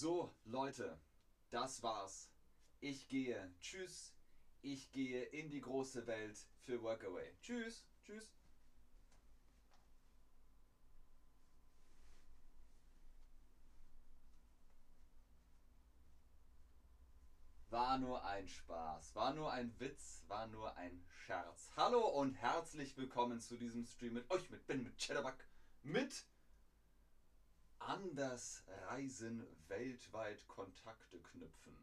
So, Leute, das war's. Ich gehe. Tschüss. Ich gehe in die große Welt für Workaway. Tschüss. Tschüss. War nur ein Spaß, war nur ein Witz, war nur ein Scherz. Hallo und herzlich willkommen zu diesem Stream mit euch, mit Ben, mit Cheddarbug, mit Anders reisen, weltweit Kontakte knüpfen.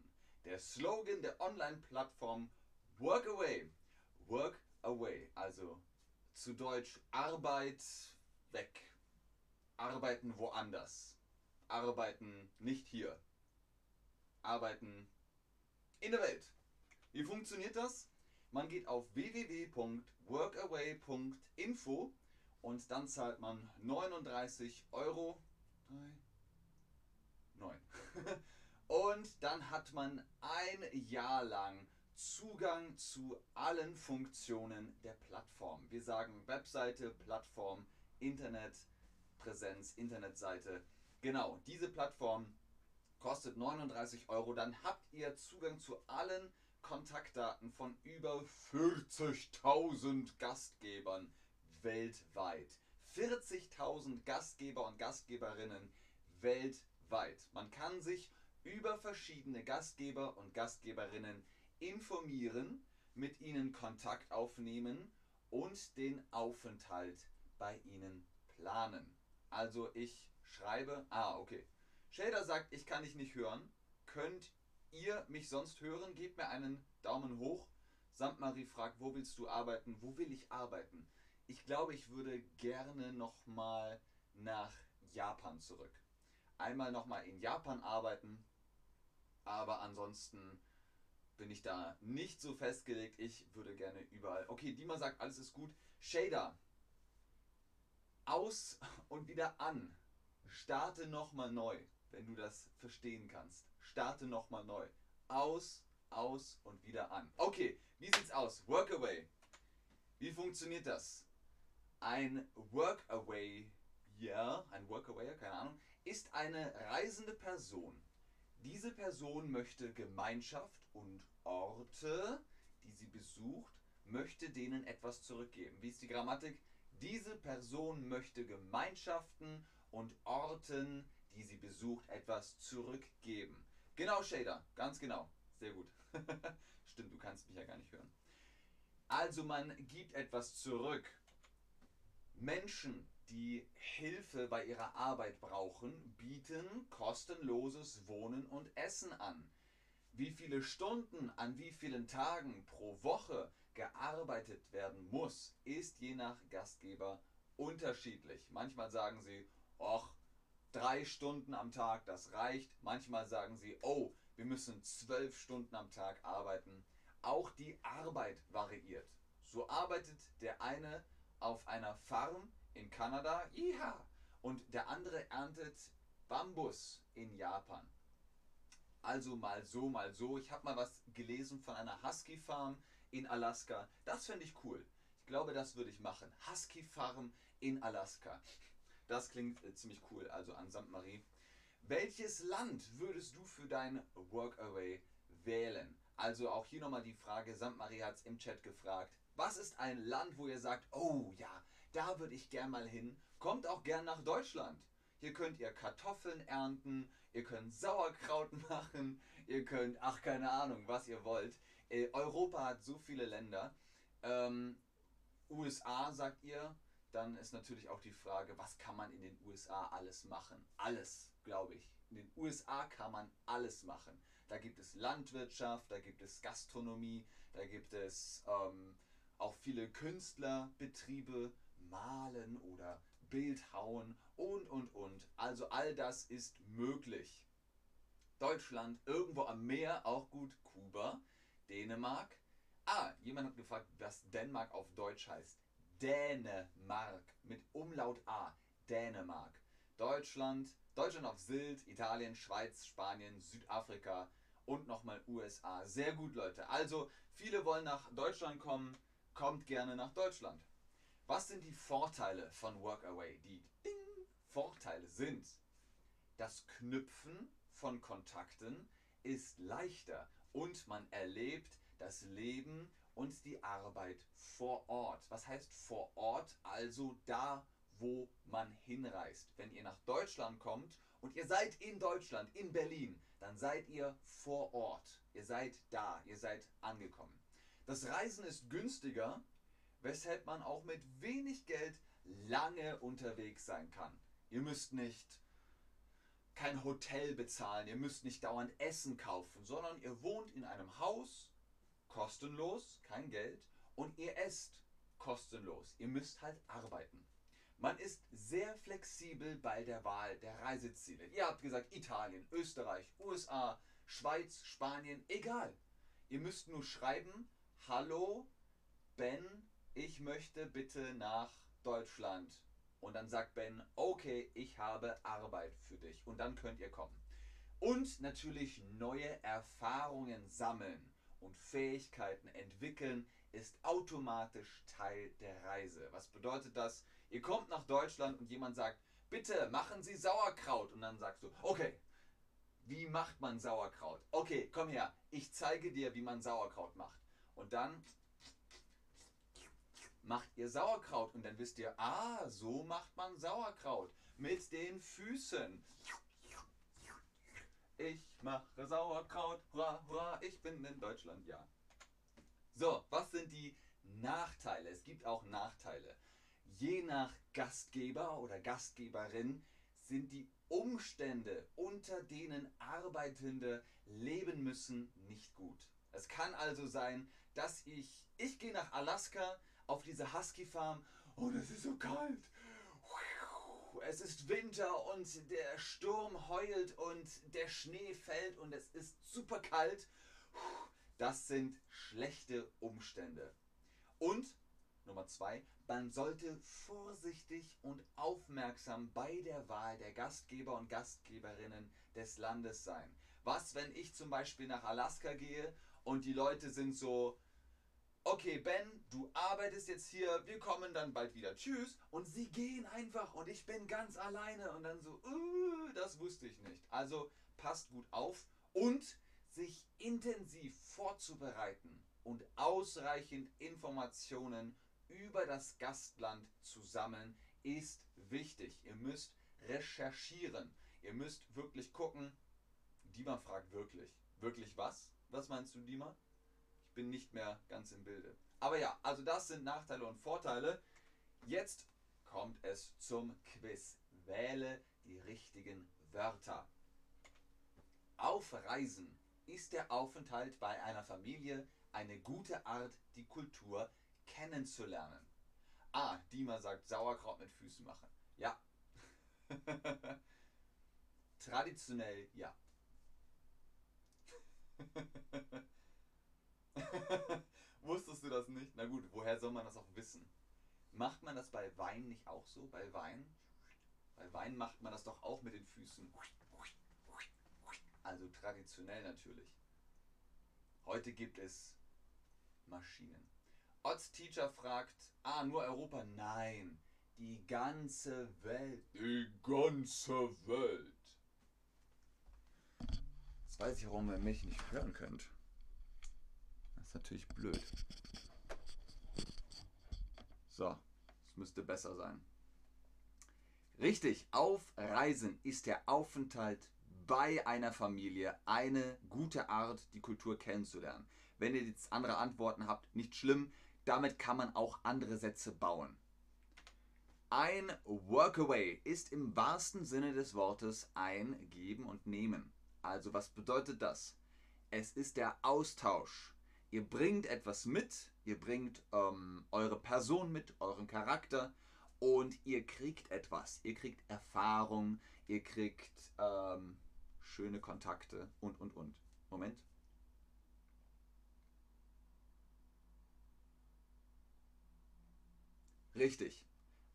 Der Slogan der Online-Plattform Workaway. Work away, also zu Deutsch Arbeit weg. Arbeiten woanders. Arbeiten nicht hier. Arbeiten in der Welt. Wie funktioniert das? Man geht auf www.workaway.info und dann zahlt man 39 Euro. 3, 9. und dann hat man ein Jahr lang Zugang zu allen Funktionen der Plattform. Wir sagen Webseite, Plattform, Internetpräsenz, Internetseite. Genau, diese Plattform kostet 39 Euro. Dann habt ihr Zugang zu allen Kontaktdaten von über 40.000 Gastgebern weltweit. 40.000 Gastgeber und Gastgeberinnen weltweit. Man kann sich über verschiedene Gastgeber und Gastgeberinnen informieren, mit ihnen Kontakt aufnehmen und den Aufenthalt bei ihnen planen. Also ich schreibe, ah okay, Shader sagt, ich kann dich nicht hören. Könnt ihr mich sonst hören? Gebt mir einen Daumen hoch. Samtmarie fragt, wo willst du arbeiten? Wo will ich arbeiten? Ich glaube, ich würde gerne nochmal nach Japan zurück. Einmal nochmal in Japan arbeiten, aber ansonsten bin ich da nicht so festgelegt. Ich würde gerne überall. Okay, Dima sagt, alles ist gut. Shader, aus und wieder an. Starte nochmal neu wenn du das verstehen kannst. Starte nochmal neu. Aus, aus und wieder an. Okay, wie sieht's aus? Workaway. Wie funktioniert das? Ein Workaway, ja, ein Workawayer, keine Ahnung, ist eine reisende Person. Diese Person möchte Gemeinschaft und Orte, die sie besucht, möchte denen etwas zurückgeben. Wie ist die Grammatik? Diese Person möchte Gemeinschaften und Orten, die sie besucht, etwas zurückgeben. Genau, Shader, ganz genau. Sehr gut. Stimmt, du kannst mich ja gar nicht hören. Also man gibt etwas zurück. Menschen, die Hilfe bei ihrer Arbeit brauchen, bieten kostenloses Wohnen und Essen an. Wie viele Stunden an wie vielen Tagen pro Woche gearbeitet werden muss, ist je nach Gastgeber unterschiedlich. Manchmal sagen sie, ach, drei Stunden am Tag, das reicht. Manchmal sagen sie, oh, wir müssen zwölf Stunden am Tag arbeiten. Auch die Arbeit variiert. So arbeitet der eine auf einer Farm in Kanada, ja, und der andere erntet Bambus in Japan. Also mal so, mal so. Ich habe mal was gelesen von einer Husky Farm in Alaska. Das fände ich cool. Ich glaube, das würde ich machen. Husky Farm in Alaska. Das klingt äh, ziemlich cool, also an St. Marie. Welches Land würdest du für dein Workaway wählen? Also auch hier nochmal die Frage, St. Marie hat es im Chat gefragt. Was ist ein Land, wo ihr sagt, oh ja, da würde ich gern mal hin? Kommt auch gern nach Deutschland. Hier könnt ihr Kartoffeln ernten, ihr könnt Sauerkraut machen, ihr könnt, ach keine Ahnung, was ihr wollt. Äh, Europa hat so viele Länder. Ähm, USA sagt ihr, dann ist natürlich auch die Frage, was kann man in den USA alles machen? Alles, glaube ich. In den USA kann man alles machen. Da gibt es Landwirtschaft, da gibt es Gastronomie, da gibt es ähm, auch viele Künstlerbetriebe, Malen oder Bildhauen und, und, und. Also all das ist möglich. Deutschland, irgendwo am Meer, auch gut. Kuba, Dänemark. Ah, jemand hat gefragt, was Dänemark auf Deutsch heißt. Dänemark mit Umlaut A. Dänemark. Deutschland, Deutschland auf Sylt, Italien, Schweiz, Spanien, Südafrika und nochmal USA. Sehr gut, Leute. Also, viele wollen nach Deutschland kommen. Kommt gerne nach Deutschland. Was sind die Vorteile von Workaway? Die Ding Vorteile sind das Knüpfen von Kontakten ist leichter und man erlebt das Leben und die Arbeit vor Ort. Was heißt vor Ort? Also da, wo man hinreist. Wenn ihr nach Deutschland kommt und ihr seid in Deutschland, in Berlin, dann seid ihr vor Ort. Ihr seid da, ihr seid angekommen. Das Reisen ist günstiger, weshalb man auch mit wenig Geld lange unterwegs sein kann. Ihr müsst nicht kein Hotel bezahlen, ihr müsst nicht dauernd Essen kaufen, sondern ihr wohnt in einem Haus, kostenlos, kein Geld, und ihr esst kostenlos. Ihr müsst halt arbeiten. Man ist sehr flexibel bei der Wahl der Reiseziele. Ihr habt gesagt Italien, Österreich, USA, Schweiz, Spanien, egal. Ihr müsst nur schreiben, hallo Ben, ich möchte bitte nach Deutschland. Und dann sagt Ben, okay, ich habe Arbeit für dich. Und dann könnt ihr kommen. Und natürlich neue Erfahrungen sammeln und Fähigkeiten entwickeln ist automatisch Teil der Reise. Was bedeutet das? Ihr kommt nach Deutschland und jemand sagt, bitte machen Sie Sauerkraut. Und dann sagst du, okay, wie macht man Sauerkraut? Okay, komm her, ich zeige dir, wie man Sauerkraut macht. Und dann macht ihr Sauerkraut und dann wisst ihr, ah, so macht man Sauerkraut mit den Füßen. Ich mache Sauerkraut, hurra, hurra, ich bin in Deutschland, ja. So, was sind die Nachteile? Es gibt auch Nachteile. Je nach Gastgeber oder Gastgeberin sind die Umstände, unter denen Arbeitende leben müssen, nicht gut. Es kann also sein, dass ich, ich gehe nach Alaska auf diese Husky Farm und es ist so kalt. Es ist Winter und der Sturm heult und der Schnee fällt und es ist super kalt. Das sind schlechte Umstände. Und Nummer zwei, man sollte vorsichtig und aufmerksam bei der Wahl der Gastgeber und Gastgeberinnen des Landes sein. Was, wenn ich zum Beispiel nach Alaska gehe und die Leute sind so, okay Ben, du arbeitest jetzt hier, wir kommen dann bald wieder, tschüss. Und sie gehen einfach und ich bin ganz alleine und dann so, uh, das wusste ich nicht. Also passt gut auf und sich intensiv vorzubereiten und ausreichend Informationen über das Gastland zu sammeln, ist wichtig. Ihr müsst recherchieren. Ihr müsst wirklich gucken. Dima fragt wirklich. Wirklich was? Was meinst du, Dima? Bin nicht mehr ganz im Bilde. Aber ja, also das sind Nachteile und Vorteile. Jetzt kommt es zum Quiz. Wähle die richtigen Wörter. Auf Reisen ist der Aufenthalt bei einer Familie eine gute Art, die Kultur kennenzulernen. Ah, Dima sagt Sauerkraut mit Füßen machen. Ja. Traditionell ja. Wusstest du das nicht? Na gut, woher soll man das auch wissen? Macht man das bei Wein nicht auch so? Bei Wein? Bei Wein macht man das doch auch mit den Füßen. Also traditionell natürlich. Heute gibt es Maschinen. Odds Teacher fragt, ah, nur Europa? Nein, die ganze Welt. Die ganze Welt. Jetzt weiß ich, warum ihr mich nicht hören könnt. Ist natürlich blöd. So, es müsste besser sein. Richtig, auf Reisen ist der Aufenthalt bei einer Familie eine gute Art, die Kultur kennenzulernen. Wenn ihr jetzt andere Antworten habt, nicht schlimm. Damit kann man auch andere Sätze bauen. Ein Workaway ist im wahrsten Sinne des Wortes ein Geben und Nehmen. Also was bedeutet das? Es ist der Austausch. Ihr bringt etwas mit, ihr bringt ähm, eure Person mit, euren Charakter und ihr kriegt etwas. Ihr kriegt Erfahrung, ihr kriegt ähm, schöne Kontakte und, und, und. Moment. Richtig.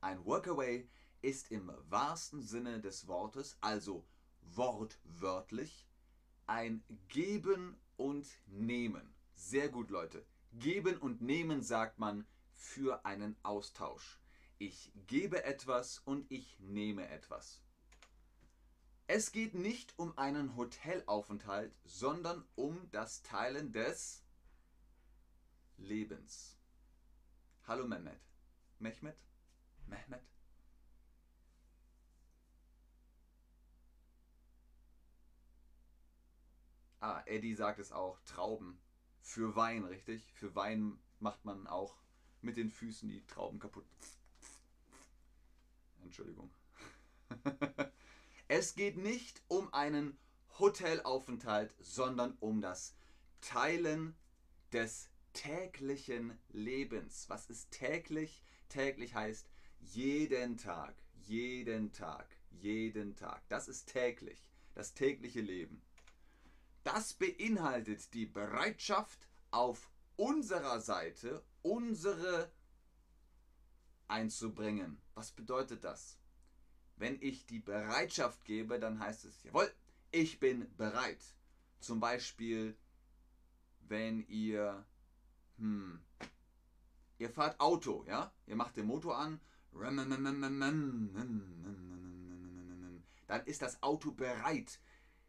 Ein Workaway ist im wahrsten Sinne des Wortes, also wortwörtlich, ein Geben und Nehmen. Sehr gut, Leute. Geben und Nehmen sagt man für einen Austausch. Ich gebe etwas und ich nehme etwas. Es geht nicht um einen Hotelaufenthalt, sondern um das Teilen des Lebens. Hallo Mehmet. Mehmet? Mehmet? Ah, Eddie sagt es auch. Trauben. Für Wein, richtig? Für Wein macht man auch mit den Füßen die Trauben kaputt. Entschuldigung. es geht nicht um einen Hotelaufenthalt, sondern um das Teilen des täglichen Lebens. Was ist täglich? Täglich heißt jeden Tag, jeden Tag, jeden Tag. Das ist täglich, das tägliche Leben. Das beinhaltet die Bereitschaft auf unserer Seite, unsere einzubringen. Was bedeutet das? Wenn ich die Bereitschaft gebe, dann heißt es, jawohl, ich bin bereit. Zum Beispiel, wenn ihr, hm, ihr fahrt Auto, ja, ihr macht den Motor an, dann ist das Auto bereit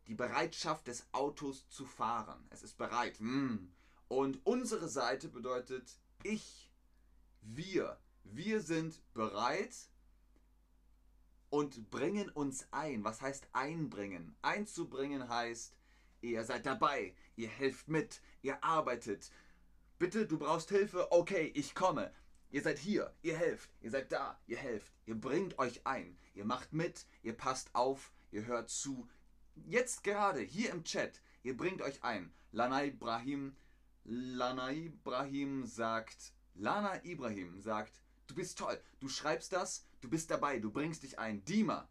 die Bereitschaft des Autos zu fahren. Es ist bereit. Hm. Und unsere Seite bedeutet ich, wir. Wir sind bereit und bringen uns ein. Was heißt einbringen? Einzubringen heißt, ihr seid dabei, ihr helft mit, ihr arbeitet. Bitte, du brauchst Hilfe, okay, ich komme. Ihr seid hier, ihr helft, ihr seid da, ihr helft, ihr bringt euch ein, ihr macht mit, ihr passt auf, ihr hört zu, jetzt gerade hier im Chat, ihr bringt euch ein. Lana Ibrahim, Lana Ibrahim sagt, Lana Ibrahim sagt, du bist toll, du schreibst das, du bist dabei, du bringst dich ein. Dima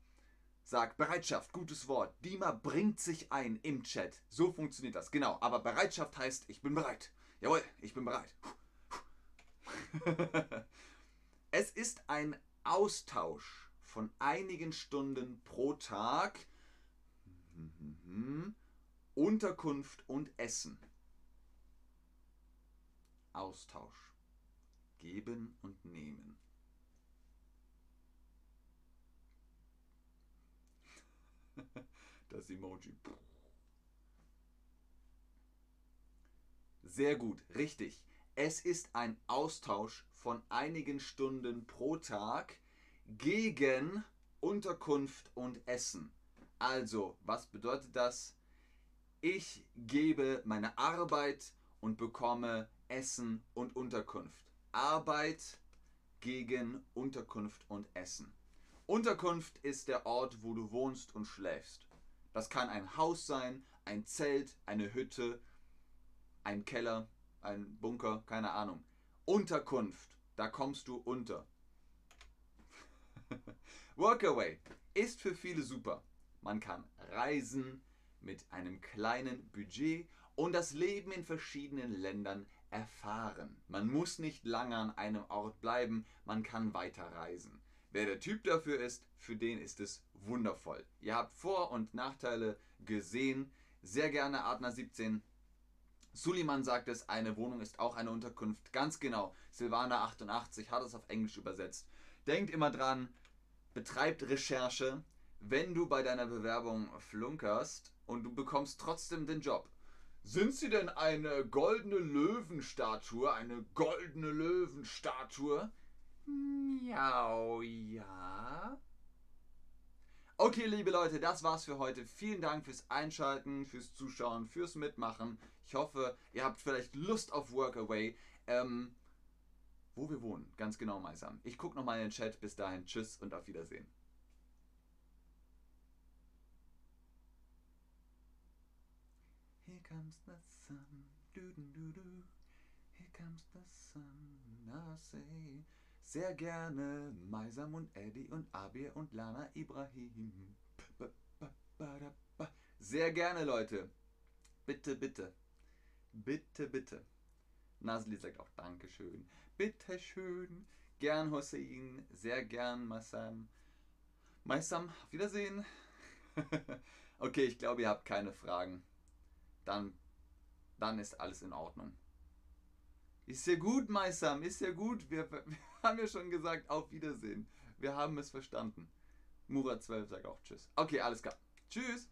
sagt Bereitschaft, gutes Wort. Dima bringt sich ein im Chat. So funktioniert das, genau. Aber Bereitschaft heißt, ich bin bereit. Jawohl, ich bin bereit. es ist ein Austausch von einigen Stunden pro Tag. Unterkunft und Essen. Austausch. Geben und nehmen. Das Emoji. Sehr gut, richtig. Es ist ein Austausch von einigen Stunden pro Tag gegen Unterkunft und Essen. Also, was bedeutet das? Ich gebe meine Arbeit und bekomme Essen und Unterkunft. Arbeit gegen Unterkunft und Essen. Unterkunft ist der Ort, wo du wohnst und schläfst. Das kann ein Haus sein, ein Zelt, eine Hütte, ein Keller, ein Bunker, keine Ahnung. Unterkunft, da kommst du unter. Workaway ist für viele super. Man kann reisen mit einem kleinen Budget und das Leben in verschiedenen Ländern erfahren. Man muss nicht lange an einem Ort bleiben, man kann weiter reisen. Wer der Typ dafür ist, für den ist es wundervoll. Ihr habt Vor- und Nachteile gesehen. Sehr gerne Adner 17. Suliman sagt es, eine Wohnung ist auch eine Unterkunft. Ganz genau. Silvana 88 hat es auf Englisch übersetzt. Denkt immer dran, betreibt Recherche, wenn du bei deiner Bewerbung flunkerst und du bekommst trotzdem den Job. Sind sie denn eine goldene Löwenstatue? Eine goldene Löwenstatue? Miau, ja. Okay, liebe Leute, das war's für heute. Vielen Dank fürs Einschalten, fürs Zuschauen, fürs Mitmachen. Ich hoffe, ihr habt vielleicht Lust auf Workaway. Ähm, wo wir wohnen, ganz genau, Meisam. Ich gucke nochmal in den Chat. Bis dahin, tschüss und auf Wiedersehen. Here comes the sun, do do do do. Here comes the sun, I say. Sehr gerne Maisam und Eddie und Abir und Lana Ibrahim. Sehr gerne, Leute. Bitte, bitte. Bitte, bitte. Nasli sagt auch Dankeschön. Bitte schön. Gern Hossein. Sehr gern Maisam. Maisam, auf Wiedersehen. okay, ich glaube, ihr habt keine Fragen dann, dann ist alles in Ordnung. Ist ja gut, Meisam, ist ja gut. Wir, wir haben ja schon gesagt, auf Wiedersehen. Wir haben es verstanden. Murat 12 sagt auch Tschüss. Okay, alles klar. Tschüss.